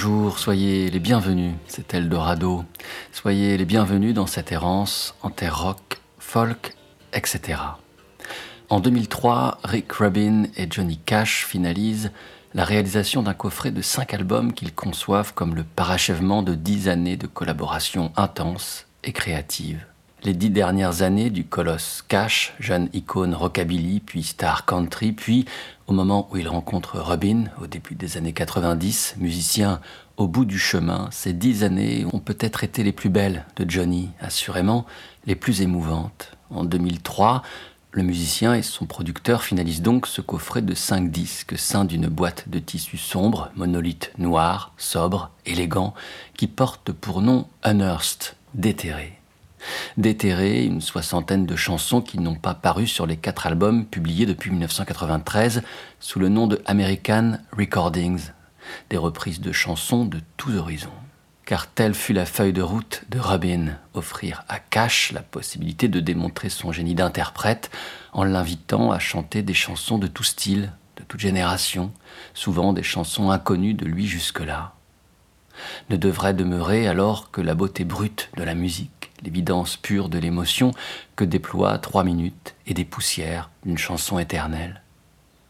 bonjour, soyez les bienvenus, c'est Eldorado. Soyez les bienvenus dans cette errance en terre rock, folk, etc. En 2003, Rick Rubin et Johnny Cash finalisent la réalisation d'un coffret de cinq albums qu'ils conçoivent comme le parachèvement de dix années de collaboration intense et créative. Les dix dernières années du colosse Cash, jeune icône rockabilly, puis star country, puis au moment où il rencontre Robin, au début des années 90, musicien au bout du chemin, ces dix années ont peut-être été les plus belles de Johnny, assurément les plus émouvantes. En 2003, le musicien et son producteur finalisent donc ce coffret de cinq disques ceint d'une boîte de tissu sombre, monolithe noir, sobre, élégant, qui porte pour nom Unearthed, déterré. Déterré, une soixantaine de chansons qui n'ont pas paru sur les quatre albums publiés depuis 1993 sous le nom de American Recordings, des reprises de chansons de tous horizons. Car telle fut la feuille de route de Robin, offrir à Cash la possibilité de démontrer son génie d'interprète en l'invitant à chanter des chansons de tout style, de toute génération, souvent des chansons inconnues de lui jusque-là. Ne devrait demeurer alors que la beauté brute de la musique l'évidence pure de l'émotion que déploient trois minutes et des poussières d'une chanson éternelle.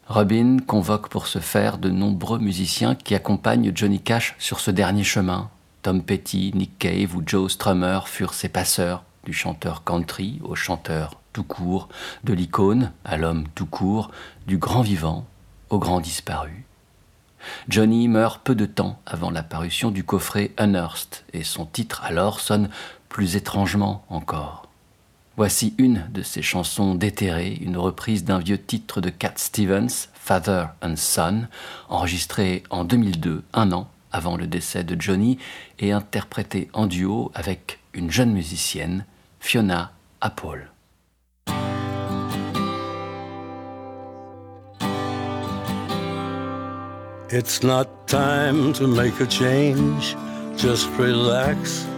Robin convoque pour ce faire de nombreux musiciens qui accompagnent Johnny Cash sur ce dernier chemin. Tom Petty, Nick Cave ou Joe Strummer furent ses passeurs, du chanteur country au chanteur tout court, de l'icône à l'homme tout court, du grand vivant au grand disparu. Johnny meurt peu de temps avant la parution du coffret Unearthed et son titre alors sonne plus étrangement encore. Voici une de ses chansons déterrées, une reprise d'un vieux titre de Cat Stevens, Father and Son, enregistré en 2002, un an avant le décès de Johnny, et interprété en duo avec une jeune musicienne, Fiona Apple. It's not time to make a change, just relax.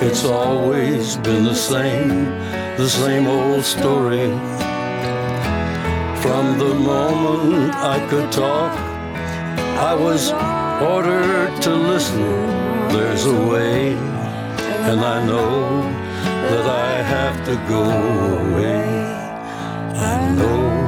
It's always been the same, the same old story. From the moment I could talk, I was ordered to listen. There's a way, and I know that I have to go away. I know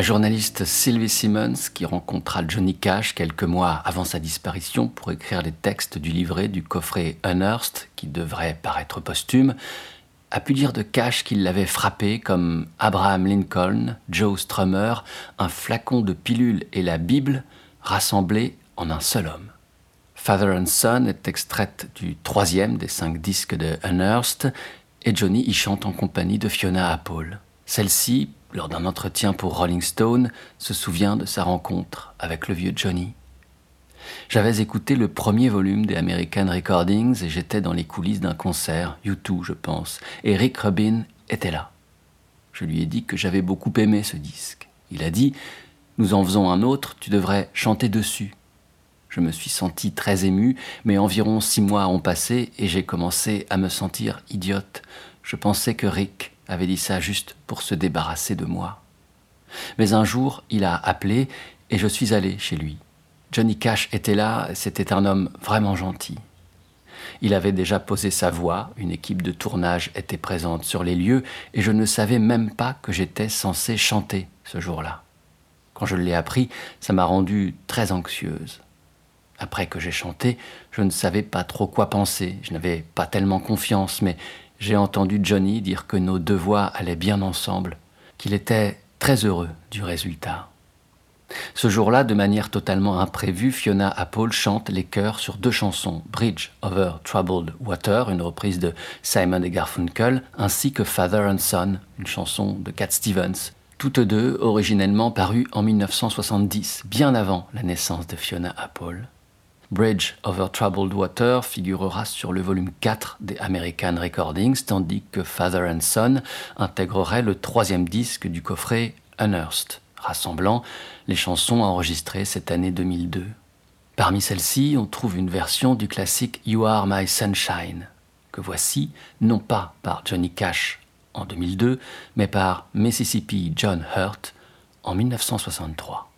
La journaliste Sylvie Simmons, qui rencontra Johnny Cash quelques mois avant sa disparition pour écrire les textes du livret du coffret Unearthed, qui devrait paraître posthume, a pu dire de Cash qu'il l'avait frappé comme Abraham Lincoln, Joe Strummer, un flacon de pilules et la Bible rassemblés en un seul homme. Father and Son est extraite du troisième des cinq disques de Unearthed et Johnny y chante en compagnie de Fiona Apple. Celle-ci, lors d'un entretien pour Rolling Stone, se souvient de sa rencontre avec le vieux Johnny. J'avais écouté le premier volume des American Recordings et j'étais dans les coulisses d'un concert, U2 je pense, et Rick Rubin était là. Je lui ai dit que j'avais beaucoup aimé ce disque. Il a dit Nous en faisons un autre, tu devrais chanter dessus. Je me suis senti très ému, mais environ six mois ont passé et j'ai commencé à me sentir idiote. Je pensais que Rick avait dit ça juste pour se débarrasser de moi. Mais un jour, il a appelé et je suis allé chez lui. Johnny Cash était là, c'était un homme vraiment gentil. Il avait déjà posé sa voix, une équipe de tournage était présente sur les lieux et je ne savais même pas que j'étais censé chanter ce jour-là. Quand je l'ai appris, ça m'a rendue très anxieuse. Après que j'ai chanté, je ne savais pas trop quoi penser, je n'avais pas tellement confiance, mais j'ai entendu Johnny dire que nos deux voix allaient bien ensemble, qu'il était très heureux du résultat. Ce jour-là, de manière totalement imprévue, Fiona Apple chante les chœurs sur deux chansons, Bridge Over Troubled Water, une reprise de Simon et Garfunkel, ainsi que Father and Son, une chanson de Cat Stevens, toutes deux originellement parues en 1970, bien avant la naissance de Fiona Apple. Bridge Over Troubled Water figurera sur le volume 4 des American Recordings, tandis que Father and Son intégrerait le troisième disque du coffret Unearthed, rassemblant les chansons enregistrées cette année 2002. Parmi celles-ci, on trouve une version du classique You Are My Sunshine, que voici non pas par Johnny Cash en 2002, mais par Mississippi John Hurt en 1963.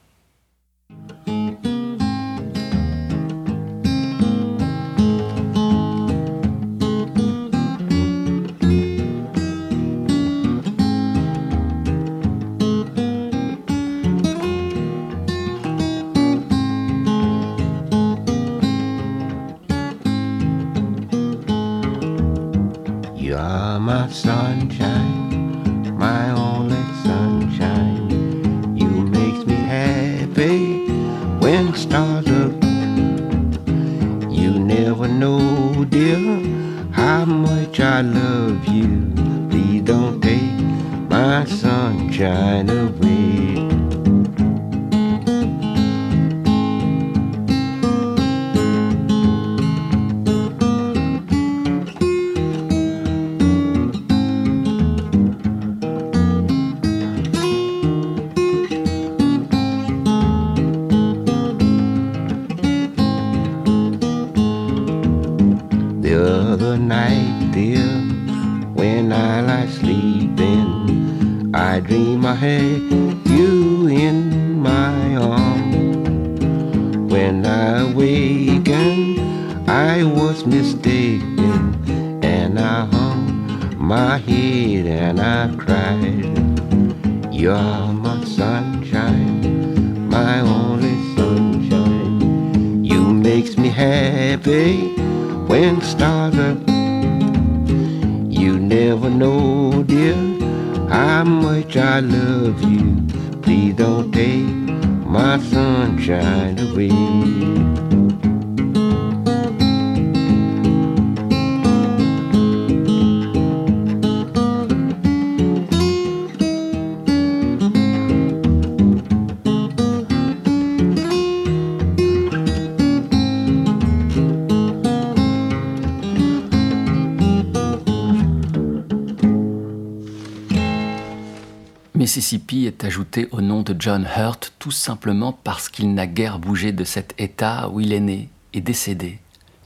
Mississippi est ajouté au nom de John Hurt tout simplement parce qu'il n'a guère bougé de cet état où il est né et décédé.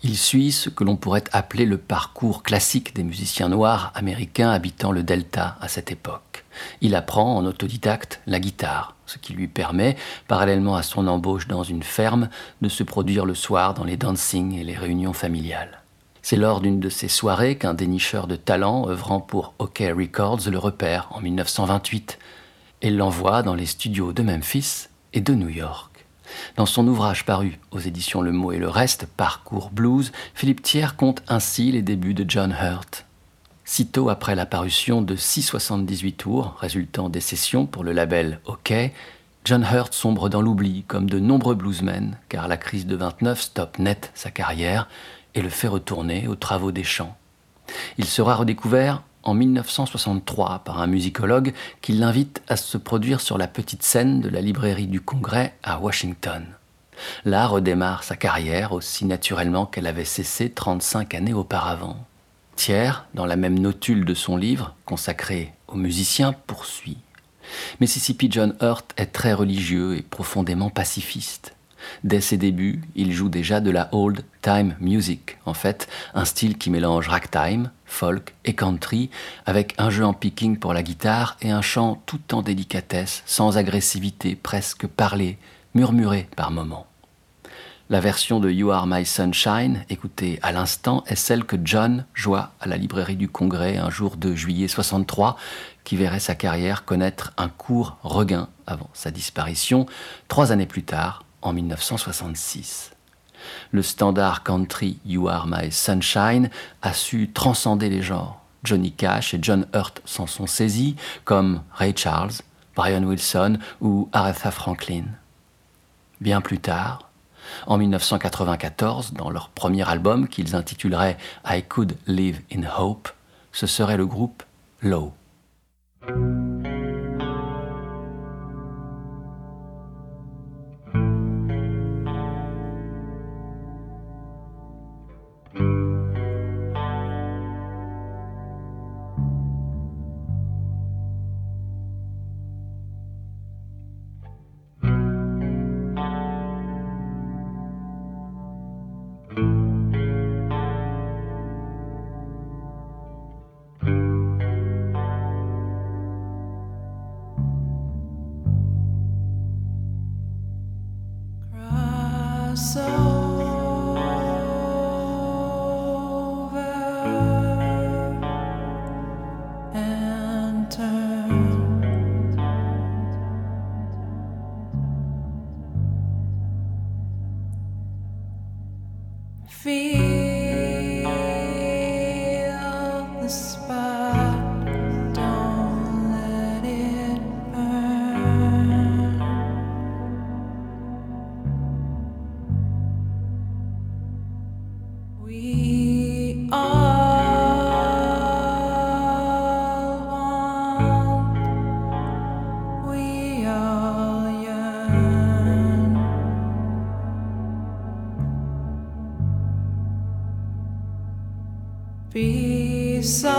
Il suit ce que l'on pourrait appeler le parcours classique des musiciens noirs américains habitant le Delta à cette époque. Il apprend en autodidacte la guitare, ce qui lui permet, parallèlement à son embauche dans une ferme, de se produire le soir dans les dancings et les réunions familiales. C'est lors d'une de ces soirées qu'un dénicheur de talent œuvrant pour OK Records le repère en 1928 et l'envoie dans les studios de Memphis et de New York. Dans son ouvrage paru aux éditions Le Mot et le Reste, Parcours Blues, Philippe Thiers compte ainsi les débuts de John Hurt. Sitôt après la parution de 678 tours, résultant des sessions pour le label OK, John Hurt sombre dans l'oubli, comme de nombreux bluesmen, car la crise de 29 stoppe net sa carrière et le fait retourner aux travaux des chants. Il sera redécouvert en 1963 par un musicologue qui l'invite à se produire sur la petite scène de la librairie du Congrès à Washington. Là redémarre sa carrière aussi naturellement qu'elle avait cessé 35 années auparavant. Thiers, dans la même notule de son livre, consacré aux musiciens, poursuit. Mississippi John Hurt est très religieux et profondément pacifiste. Dès ses débuts, il joue déjà de la old time music, en fait, un style qui mélange ragtime, folk et country, avec un jeu en picking pour la guitare et un chant tout en délicatesse, sans agressivité, presque parlé, murmuré par moments. La version de You Are My Sunshine, écoutée à l'instant, est celle que John joua à la librairie du Congrès un jour de juillet 63, qui verrait sa carrière connaître un court regain avant sa disparition, trois années plus tard, en 1966. Le standard country You Are My Sunshine a su transcender les genres. Johnny Cash et John Hurt s'en sont saisis, comme Ray Charles, Brian Wilson ou Aretha Franklin. Bien plus tard, en 1994, dans leur premier album qu'ils intituleraient I Could Live in Hope, ce serait le groupe Low. Sun.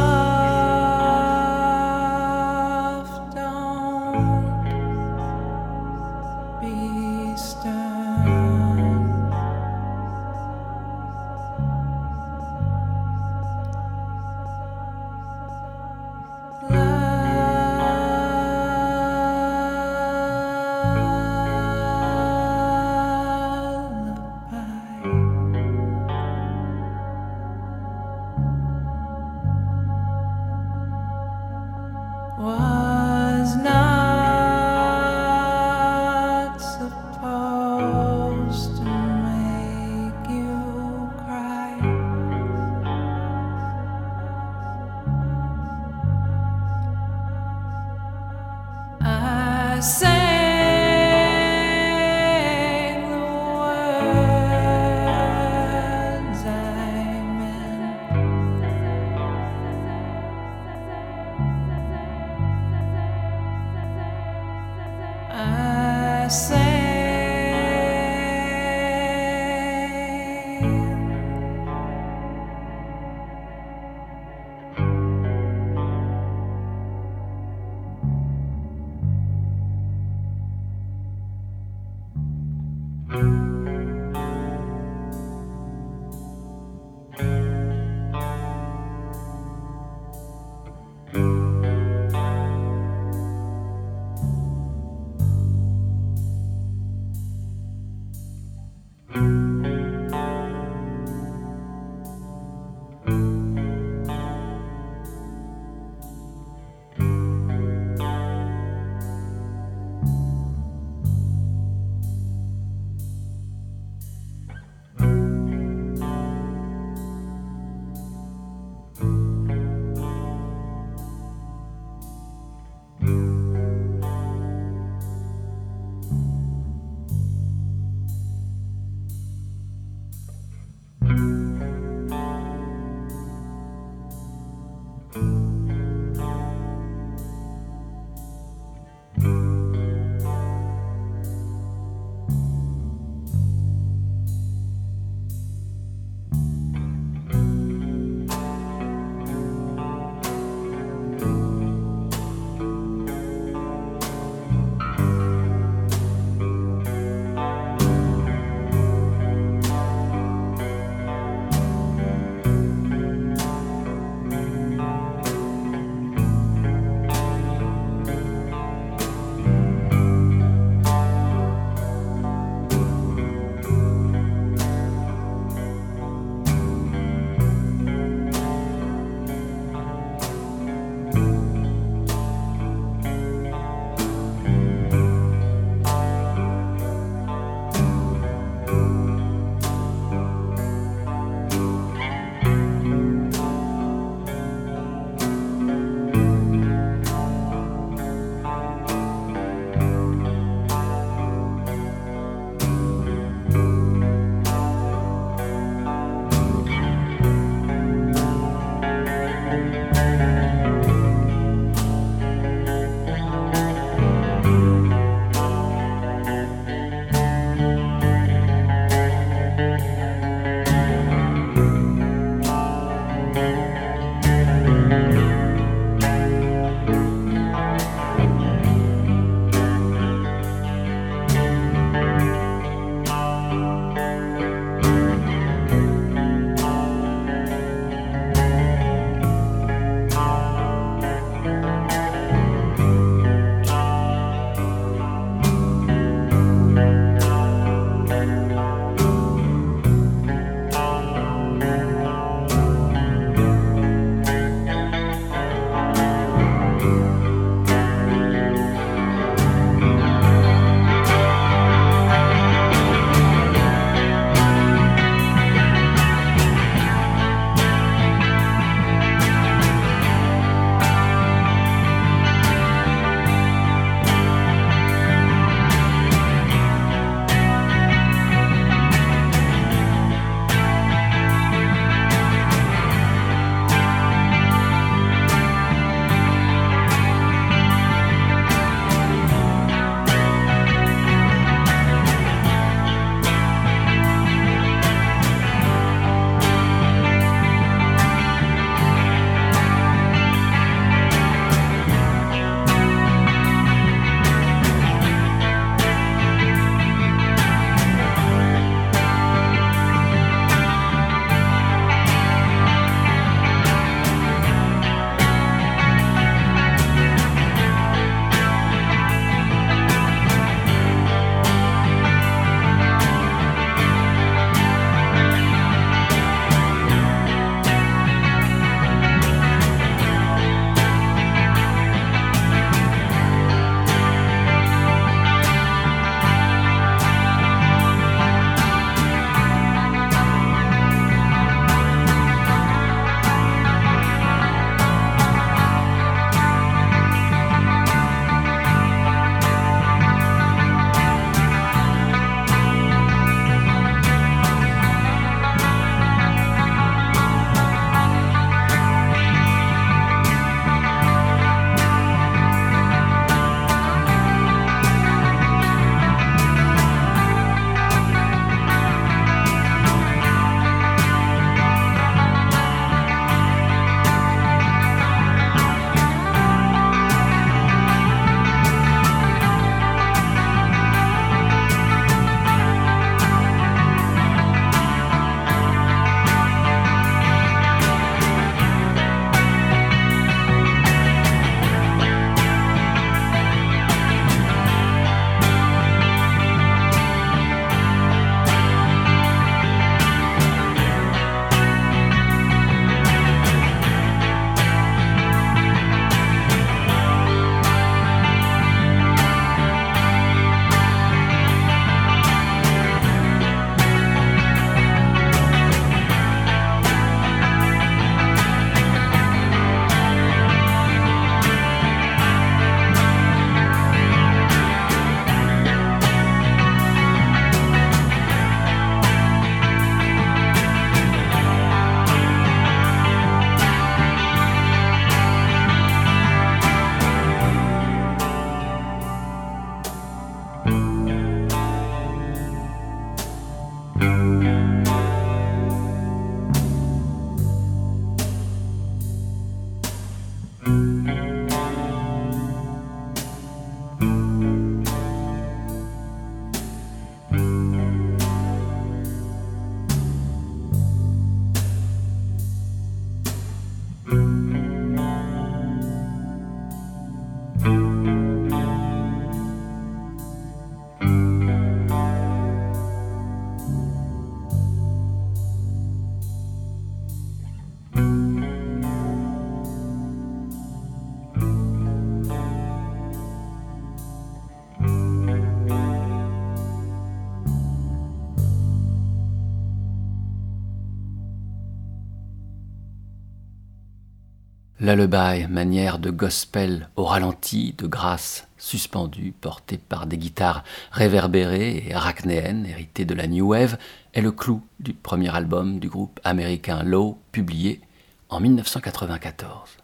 Lullaby, manière de gospel au ralenti, de grâce suspendue, portée par des guitares réverbérées et arachnéennes, héritées de la New Wave, est le clou du premier album du groupe américain Low, publié en 1994.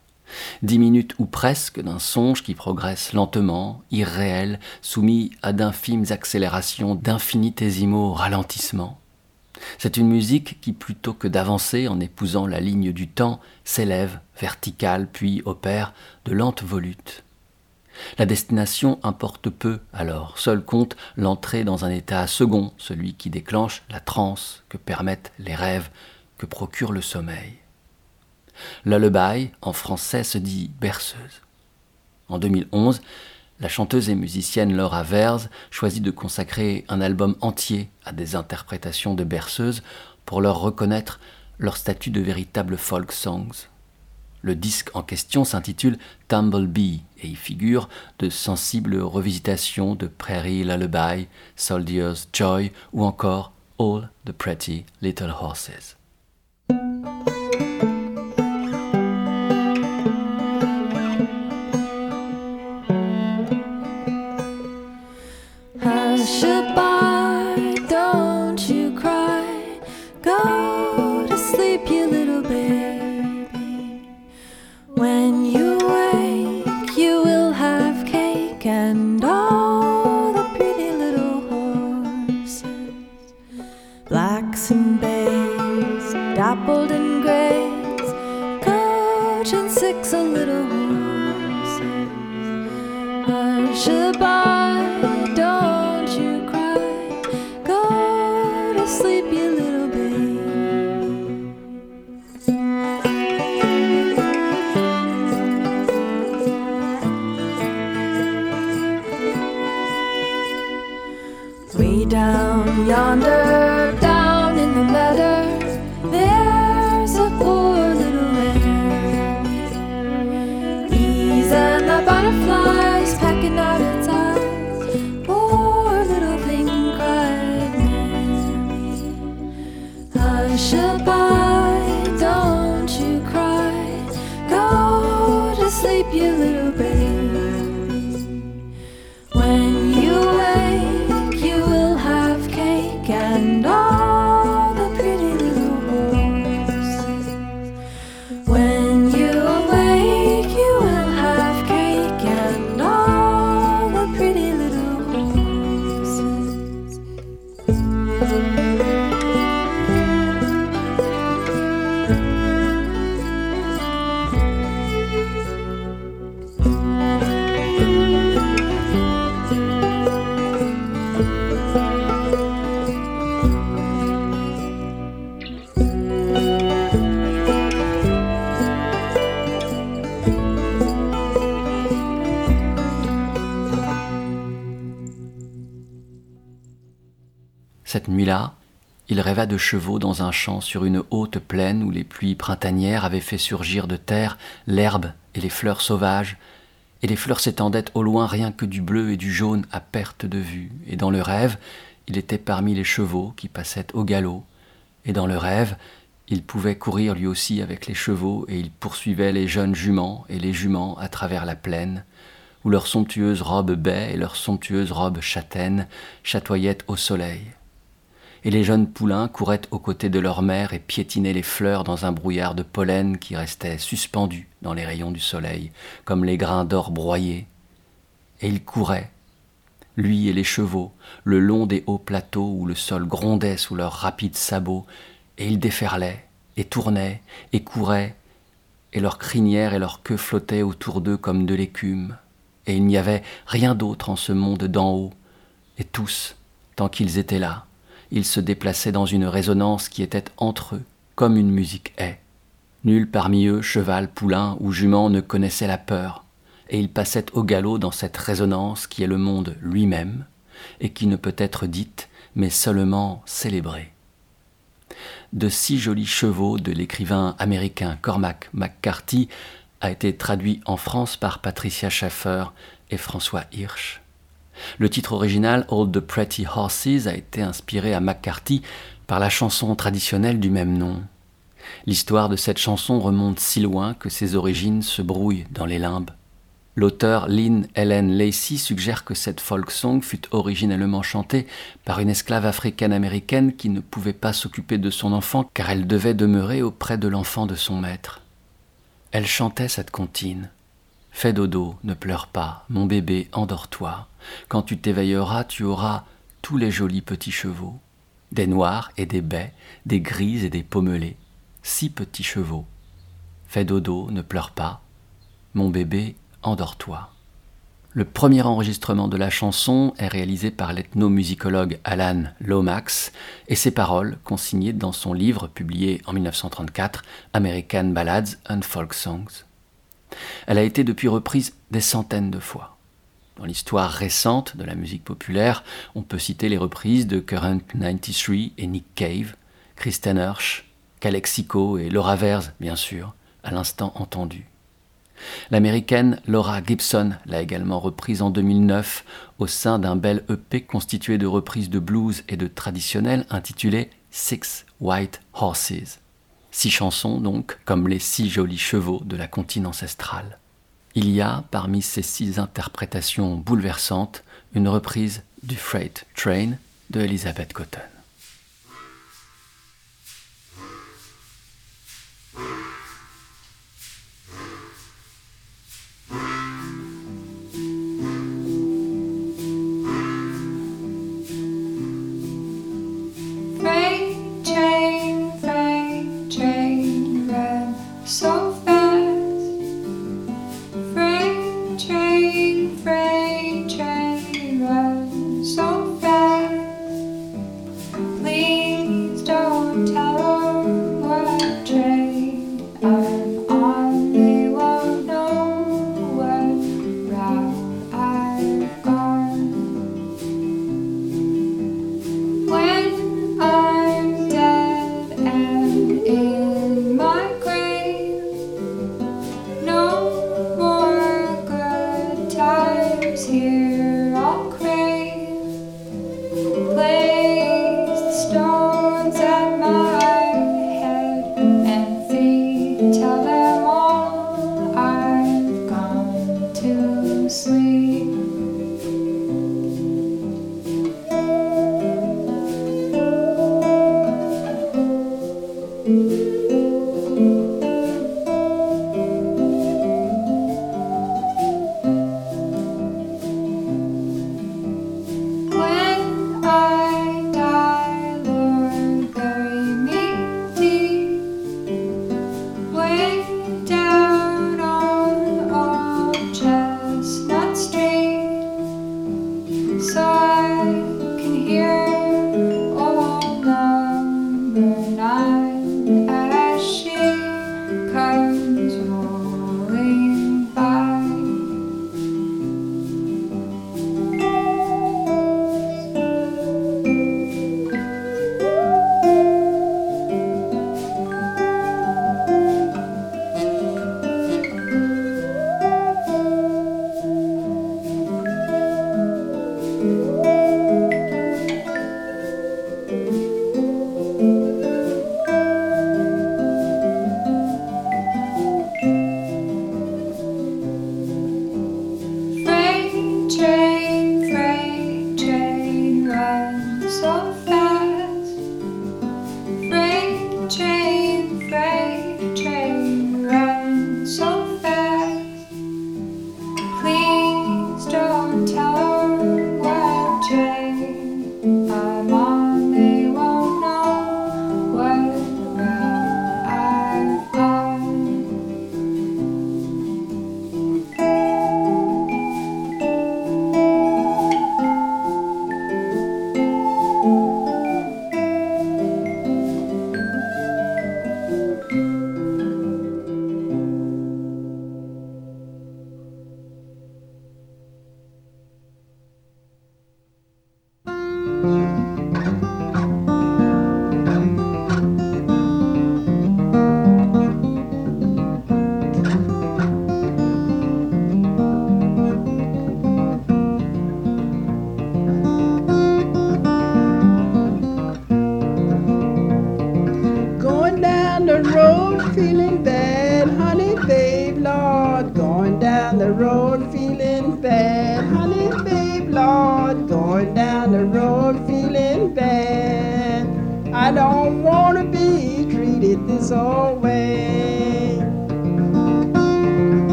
Dix minutes ou presque d'un songe qui progresse lentement, irréel, soumis à d'infimes accélérations, d'infinitésimaux ralentissements. C'est une musique qui, plutôt que d'avancer en épousant la ligne du temps, s'élève, verticale, puis opère de lentes volutes. La destination importe peu alors, seul compte l'entrée dans un état second, celui qui déclenche la transe que permettent les rêves que procure le sommeil. Lullaby, en français, se dit berceuse. En 2011, la chanteuse et musicienne Laura Verz choisit de consacrer un album entier à des interprétations de berceuses pour leur reconnaître leur statut de véritable folk songs. Le disque en question s'intitule Tumblebee et y figure de sensibles revisitations de Prairie Lullaby, Soldier's Joy ou encore All the Pretty Little Horses. Cette nuit-là, il rêva de chevaux dans un champ sur une haute plaine où les pluies printanières avaient fait surgir de terre l'herbe et les fleurs sauvages, et les fleurs s'étendaient au loin rien que du bleu et du jaune à perte de vue, et dans le rêve, il était parmi les chevaux qui passaient au galop, et dans le rêve, il pouvait courir lui aussi avec les chevaux, et il poursuivait les jeunes juments et les juments à travers la plaine, où leurs somptueuses robes baies et leurs somptueuses robes châtaines chatoyaient au soleil et les jeunes poulains couraient aux côtés de leur mère et piétinaient les fleurs dans un brouillard de pollen qui restait suspendu dans les rayons du soleil, comme les grains d'or broyés. Et ils couraient, lui et les chevaux, le long des hauts plateaux où le sol grondait sous leurs rapides sabots, et ils déferlaient, et tournaient, et couraient, et leurs crinières et leurs queues flottaient autour d'eux comme de l'écume, et il n'y avait rien d'autre en ce monde d'en haut, et tous, tant qu'ils étaient là, ils se déplaçaient dans une résonance qui était entre eux, comme une musique est. Nul parmi eux, cheval, poulain ou jument, ne connaissait la peur, et ils passaient au galop dans cette résonance qui est le monde lui-même, et qui ne peut être dite, mais seulement célébrée. De six jolis chevaux de l'écrivain américain Cormac McCarthy a été traduit en France par Patricia Schaeffer et François Hirsch. Le titre original All the Pretty Horses a été inspiré à McCarthy par la chanson traditionnelle du même nom. L'histoire de cette chanson remonte si loin que ses origines se brouillent dans les limbes. L'auteur Lynn Ellen Lacey suggère que cette folk song fut originellement chantée par une esclave africaine-américaine qui ne pouvait pas s'occuper de son enfant car elle devait demeurer auprès de l'enfant de son maître. Elle chantait cette comptine. Fais dodo, ne pleure pas, mon bébé, endors-toi. Quand tu t'éveilleras, tu auras tous les jolis petits chevaux, des noirs et des baies, des grises et des pommelés, six petits chevaux. Fais dodo, ne pleure pas, mon bébé, Endors-toi. Le premier enregistrement de la chanson est réalisé par l'ethnomusicologue Alan Lomax et ses paroles consignées dans son livre publié en 1934 American Ballads and Folk Songs. Elle a été depuis reprise des centaines de fois. Dans l'histoire récente de la musique populaire, on peut citer les reprises de Current 93 et Nick Cave, Kristen Hirsch, Calexico et Laura Vers, bien sûr, à l'instant entendu. L'américaine Laura Gibson l'a également reprise en 2009 au sein d'un bel EP constitué de reprises de blues et de traditionnels intitulé Six White Horses. Six chansons donc, comme les six jolis chevaux de la comptine ancestrale. Il y a, parmi ces six interprétations bouleversantes, une reprise du Freight Train de Elizabeth Cotton.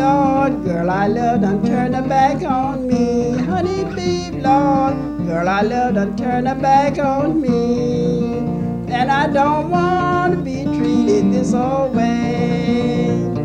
Lord. Girl, I love done turn her back on me. Honey, babe, Lord. Girl, I love done turn her back on me. And I don't want to be treated this old way.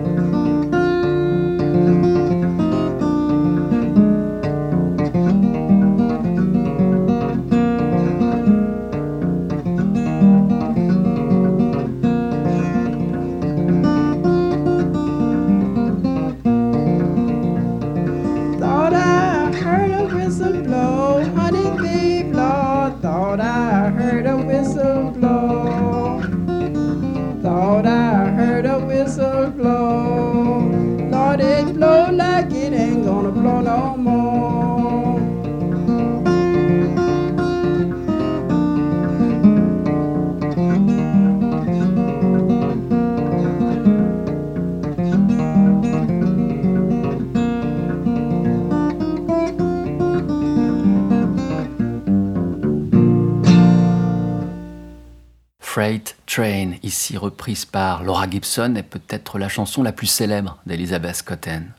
Freight Train, ici reprise par Laura Gibson, est peut-être la chanson la plus célèbre d'Elizabeth Cotten.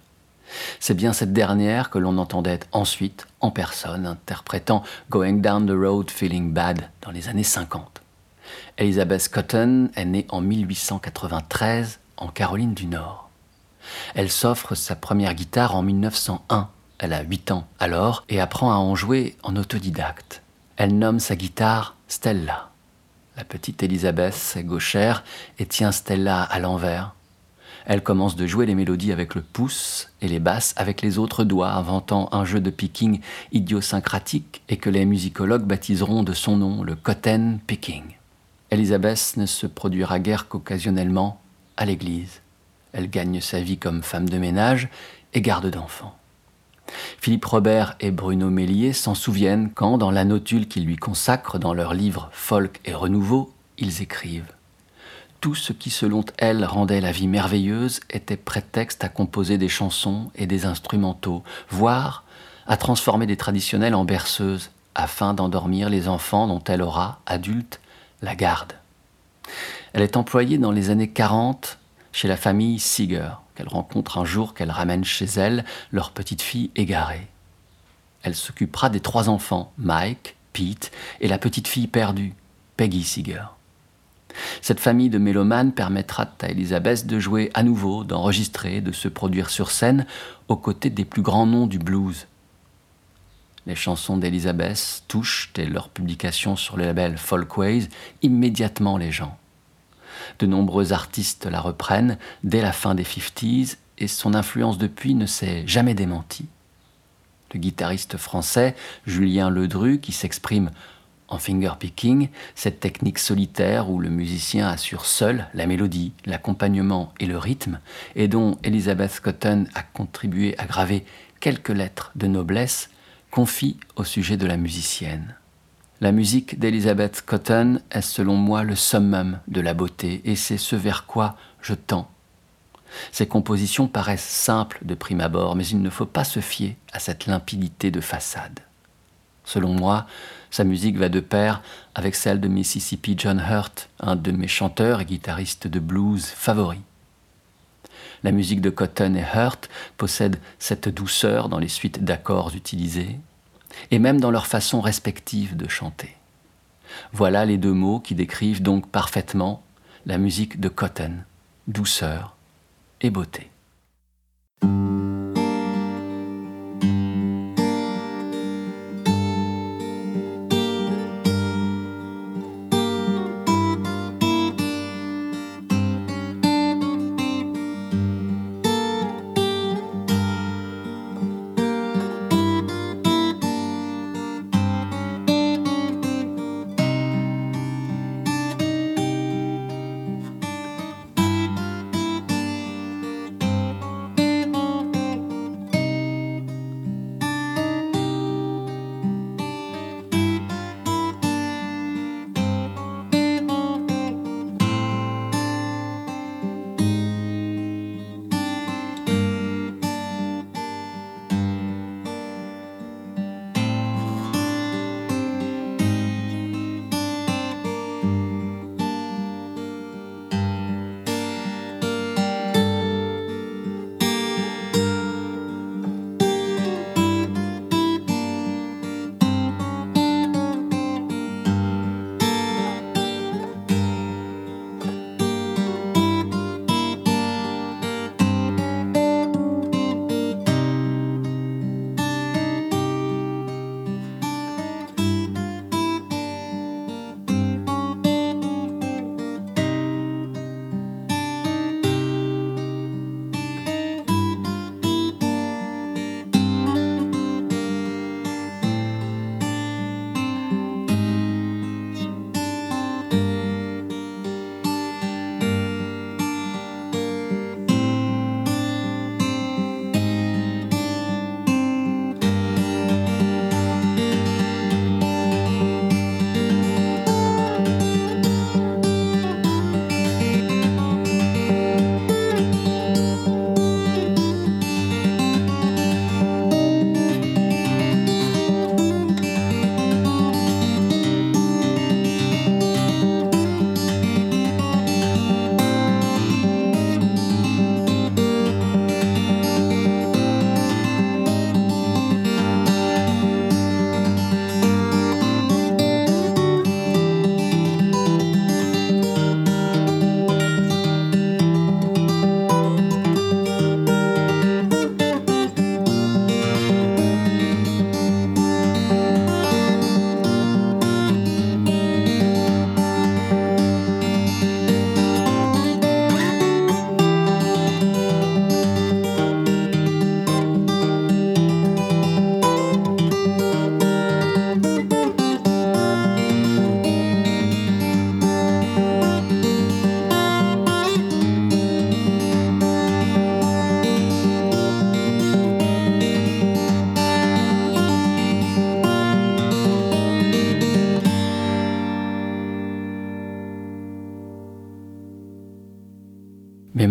C'est bien cette dernière que l'on entendait ensuite en personne, interprétant Going Down the Road Feeling Bad dans les années 50. Elizabeth Cotton est née en 1893 en Caroline du Nord. Elle s'offre sa première guitare en 1901. Elle a 8 ans alors et apprend à en jouer en autodidacte. Elle nomme sa guitare Stella. La petite Elisabeth est gauchère et tient Stella à l'envers. Elle commence de jouer les mélodies avec le pouce et les basses avec les autres doigts, inventant un jeu de picking idiosyncratique et que les musicologues baptiseront de son nom le cotton picking. Elisabeth ne se produira guère qu'occasionnellement à l'église. Elle gagne sa vie comme femme de ménage et garde d'enfants. Philippe Robert et Bruno Mélier s'en souviennent quand, dans la notule qu'ils lui consacrent dans leur livre Folk et Renouveau, ils écrivent Tout ce qui, selon elle, rendait la vie merveilleuse était prétexte à composer des chansons et des instrumentaux, voire à transformer des traditionnels en berceuses, afin d'endormir les enfants dont elle aura, adulte, la garde. Elle est employée dans les années 40 chez la famille Seeger qu'elle rencontre un jour qu'elle ramène chez elle, leur petite fille égarée. Elle s'occupera des trois enfants, Mike, Pete et la petite fille perdue, Peggy Seeger. Cette famille de mélomanes permettra à Elizabeth de jouer à nouveau, d'enregistrer, de se produire sur scène aux côtés des plus grands noms du blues. Les chansons d'Elizabeth touchent, et leur publication sur le label Folkways, immédiatement les gens. De nombreux artistes la reprennent dès la fin des 50s et son influence depuis ne s'est jamais démentie. Le guitariste français Julien Ledru, qui s'exprime en fingerpicking, cette technique solitaire où le musicien assure seul la mélodie, l'accompagnement et le rythme, et dont Elizabeth Cotton a contribué à graver quelques lettres de noblesse, confie au sujet de la musicienne. La musique d'Elizabeth Cotton est selon moi le summum de la beauté et c'est ce vers quoi je tends. Ses compositions paraissent simples de prime abord, mais il ne faut pas se fier à cette limpidité de façade. Selon moi, sa musique va de pair avec celle de Mississippi John Hurt, un de mes chanteurs et guitaristes de blues favoris. La musique de Cotton et Hurt possède cette douceur dans les suites d'accords utilisées, et même dans leur façon respective de chanter. Voilà les deux mots qui décrivent donc parfaitement la musique de Cotton, douceur et beauté.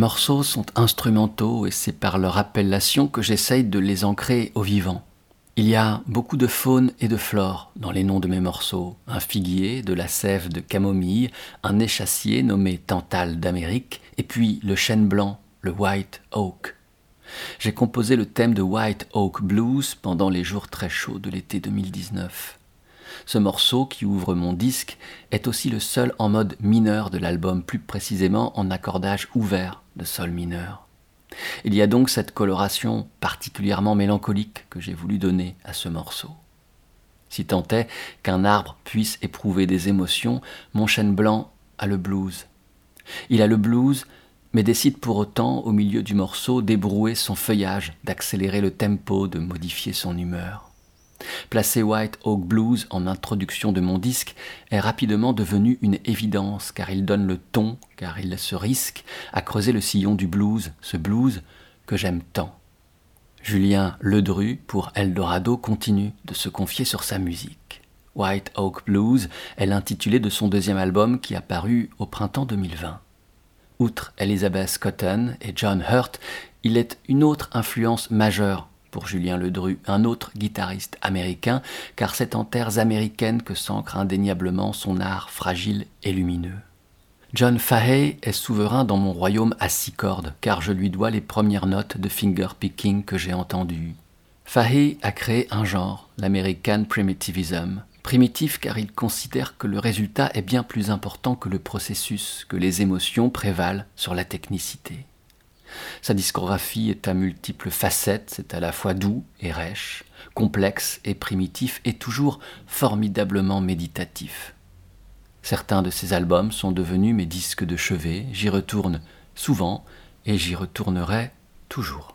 morceaux sont instrumentaux et c'est par leur appellation que j'essaye de les ancrer au vivant. Il y a beaucoup de faune et de flore dans les noms de mes morceaux. Un figuier, de la sève de camomille, un échassier nommé Tantale d'Amérique, et puis le chêne blanc, le White Oak. J'ai composé le thème de White Oak Blues pendant les jours très chauds de l'été 2019. Ce morceau, qui ouvre mon disque, est aussi le seul en mode mineur de l'album, plus précisément en accordage ouvert de sol mineur. Il y a donc cette coloration particulièrement mélancolique que j'ai voulu donner à ce morceau. Si tant est qu'un arbre puisse éprouver des émotions, mon chêne blanc a le blues. Il a le blues, mais décide pour autant, au milieu du morceau, d'ébrouer son feuillage, d'accélérer le tempo, de modifier son humeur. Placer White Oak Blues en introduction de mon disque est rapidement devenu une évidence car il donne le ton, car il se risque à creuser le sillon du blues, ce blues que j'aime tant. Julien Ledru pour Eldorado continue de se confier sur sa musique. White Oak Blues est l'intitulé de son deuxième album qui a paru au printemps 2020. Outre Elizabeth Cotton et John Hurt, il est une autre influence majeure pour Julien Ledru, un autre guitariste américain, car c'est en terres américaines que s'ancre indéniablement son art fragile et lumineux. John Fahey est souverain dans mon royaume à six cordes, car je lui dois les premières notes de finger picking que j'ai entendues. Fahey a créé un genre, l'American Primitivism. Primitif car il considère que le résultat est bien plus important que le processus, que les émotions prévalent sur la technicité. Sa discographie est à multiples facettes, c'est à la fois doux et rêche, complexe et primitif, et toujours formidablement méditatif. Certains de ses albums sont devenus mes disques de chevet, j'y retourne souvent et j'y retournerai toujours.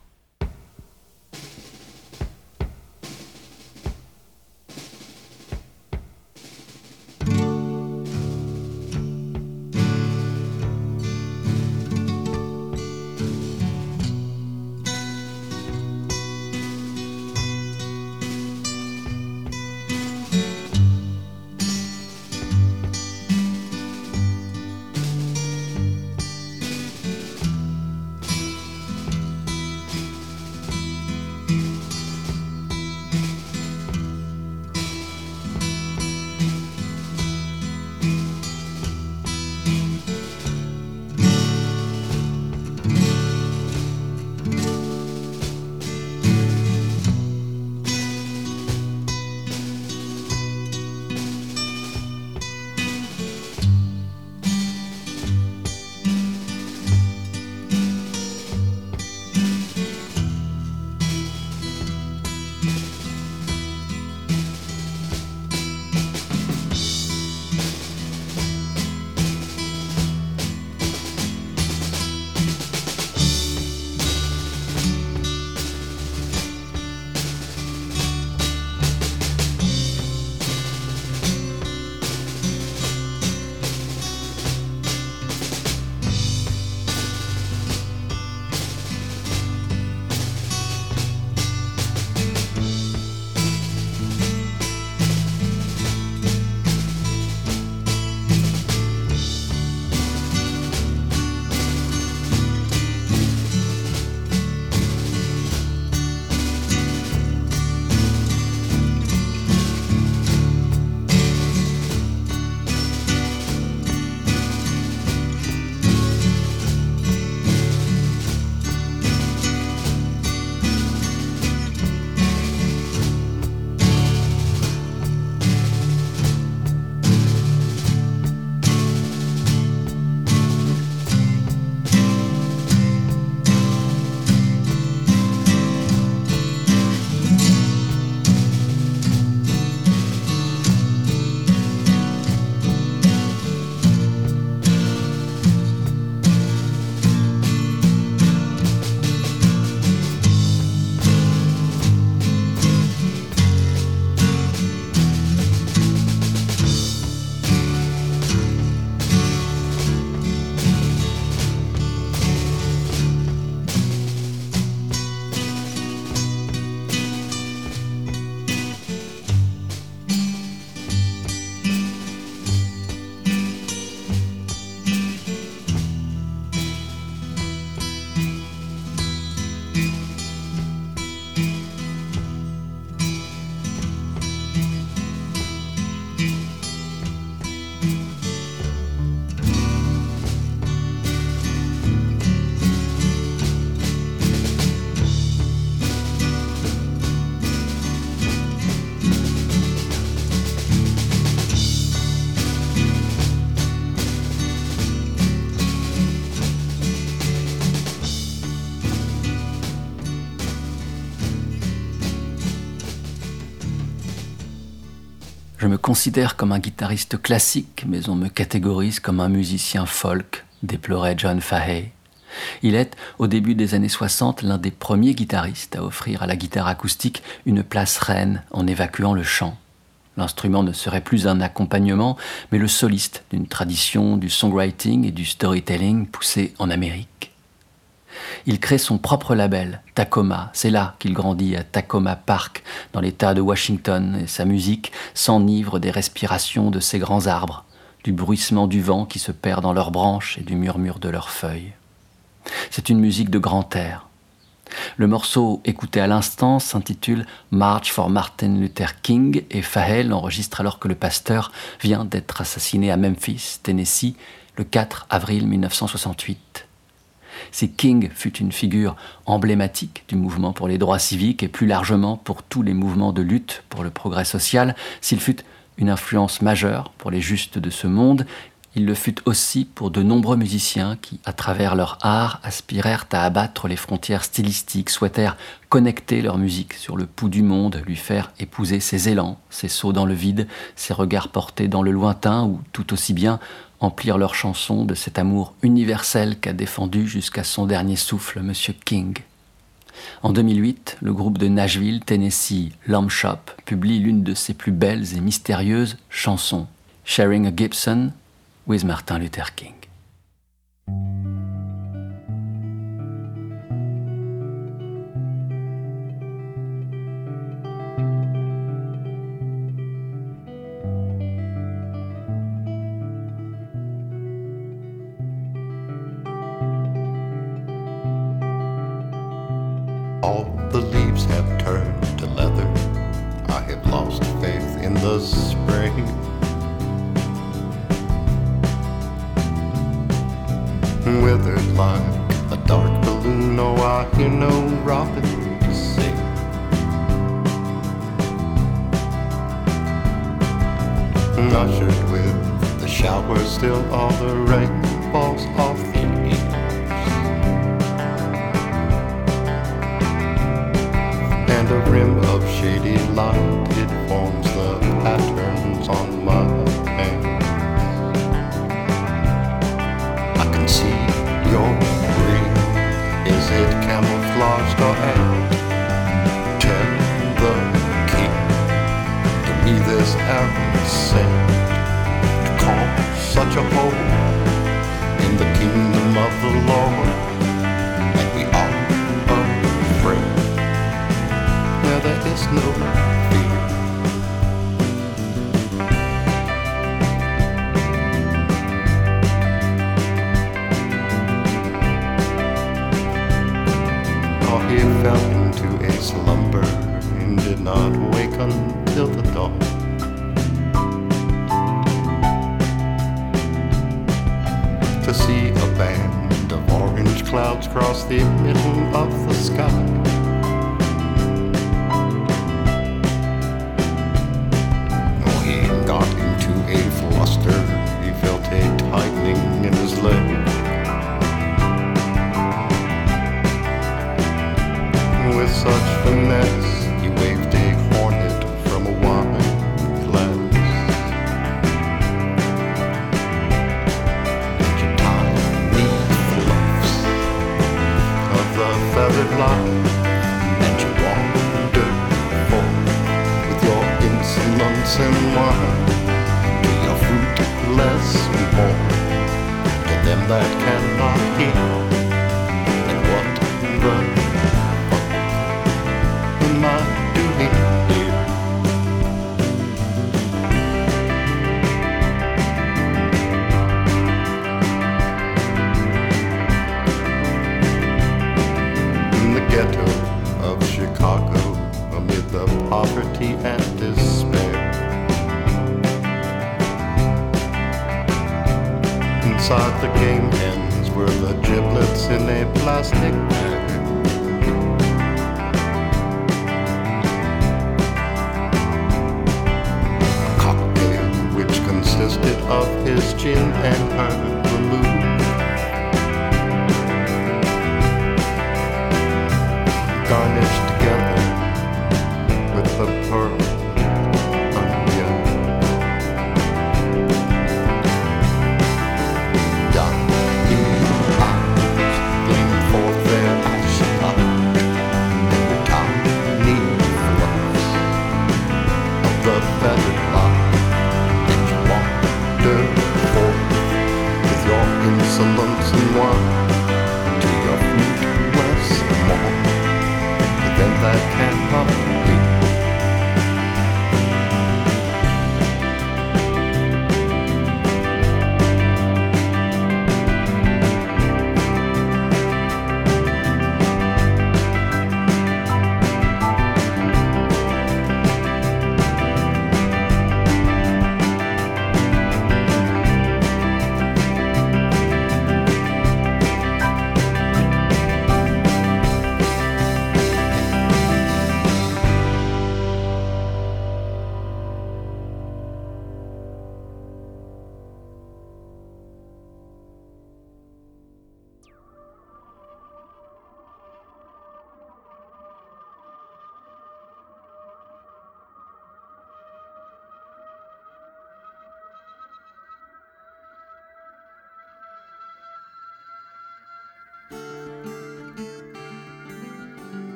Considère comme un guitariste classique, mais on me catégorise comme un musicien folk, déplorait John Fahey. Il est, au début des années 60, l'un des premiers guitaristes à offrir à la guitare acoustique une place reine en évacuant le chant. L'instrument ne serait plus un accompagnement, mais le soliste d'une tradition du songwriting et du storytelling poussé en Amérique. Il crée son propre label, Tacoma. C'est là qu'il grandit, à Tacoma Park, dans l'État de Washington, et sa musique s'enivre des respirations de ces grands arbres, du bruissement du vent qui se perd dans leurs branches et du murmure de leurs feuilles. C'est une musique de grand air. Le morceau écouté à l'instant s'intitule March for Martin Luther King et Fahel l'enregistre alors que le pasteur vient d'être assassiné à Memphis, Tennessee, le 4 avril 1968. Si King fut une figure emblématique du mouvement pour les droits civiques et plus largement pour tous les mouvements de lutte pour le progrès social, s'il fut une influence majeure pour les justes de ce monde, il le fut aussi pour de nombreux musiciens qui, à travers leur art, aspirèrent à abattre les frontières stylistiques, souhaitèrent connecter leur musique sur le pouls du monde, lui faire épouser ses élans, ses sauts dans le vide, ses regards portés dans le lointain, ou tout aussi bien emplir leurs chansons de cet amour universel qu'a défendu jusqu'à son dernier souffle M. King. En 2008, le groupe de Nashville, Tennessee, Lamb Shop, publie l'une de ses plus belles et mystérieuses chansons, Sharing a Gibson, with Martin Luther King. With the shower, still all the rain falls off the eaves. and a rim of shady light. It forms such a hole in the kingdom of the Lord. And we are afraid where there is no fear. Oh, he fell into a slumber and did not wake until the dawn. Clouds cross the middle of the sky.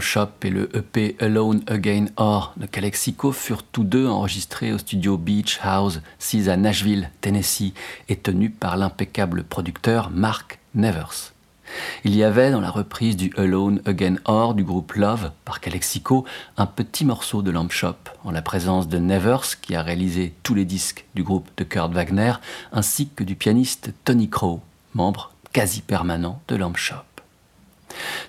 Shop et le EP Alone Again Or de Calexico furent tous deux enregistrés au studio Beach House, 6 à Nashville, Tennessee, et tenus par l'impeccable producteur Mark Nevers. Il y avait dans la reprise du Alone Again Or du groupe Love par Calexico un petit morceau de Lamb Shop en la présence de Nevers qui a réalisé tous les disques du groupe de Kurt Wagner ainsi que du pianiste Tony Crow, membre quasi permanent de Lamb Shop.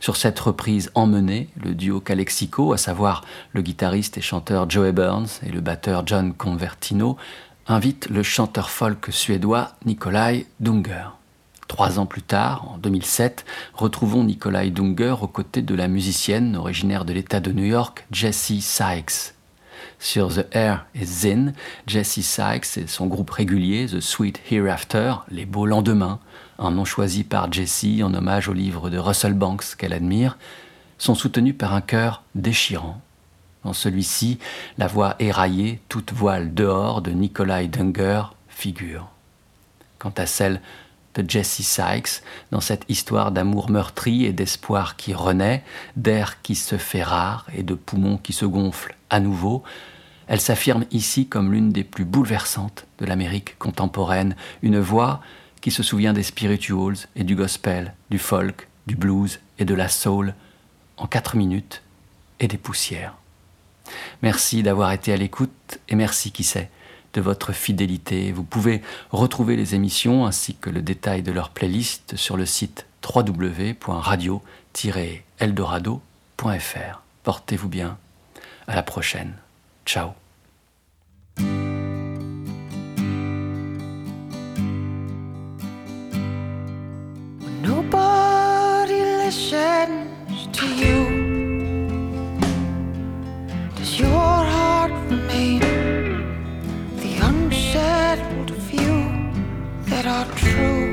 Sur cette reprise emmenée, le duo Calexico, à savoir le guitariste et chanteur Joey Burns et le batteur John Convertino, invite le chanteur folk suédois Nikolai Dunger. Trois ans plus tard, en 2007, retrouvons Nikolai Dunger aux côtés de la musicienne originaire de l'État de New York, Jessie Sykes. Sur The Air et Zin, Jessie Sykes et son groupe régulier, The Sweet Hereafter, Les Beaux Lendemains, un nom choisi par Jessie en hommage au livre de Russell Banks qu'elle admire, sont soutenus par un chœur déchirant. Dans celui-ci, la voix éraillée, toute voile dehors de Nikolai Dunger figure. Quant à celle de Jessie Sykes, dans cette histoire d'amour meurtri et d'espoir qui renaît, d'air qui se fait rare et de poumons qui se gonflent à nouveau, elle s'affirme ici comme l'une des plus bouleversantes de l'Amérique contemporaine, une voix qui se souvient des spirituals et du gospel, du folk, du blues et de la soul en quatre minutes et des poussières. Merci d'avoir été à l'écoute et merci, qui sait, de votre fidélité. Vous pouvez retrouver les émissions ainsi que le détail de leur playlist sur le site www.radio-eldorado.fr. Portez-vous bien. À la prochaine. Ciao. To you? Does your heart remain the unsettled few that are true?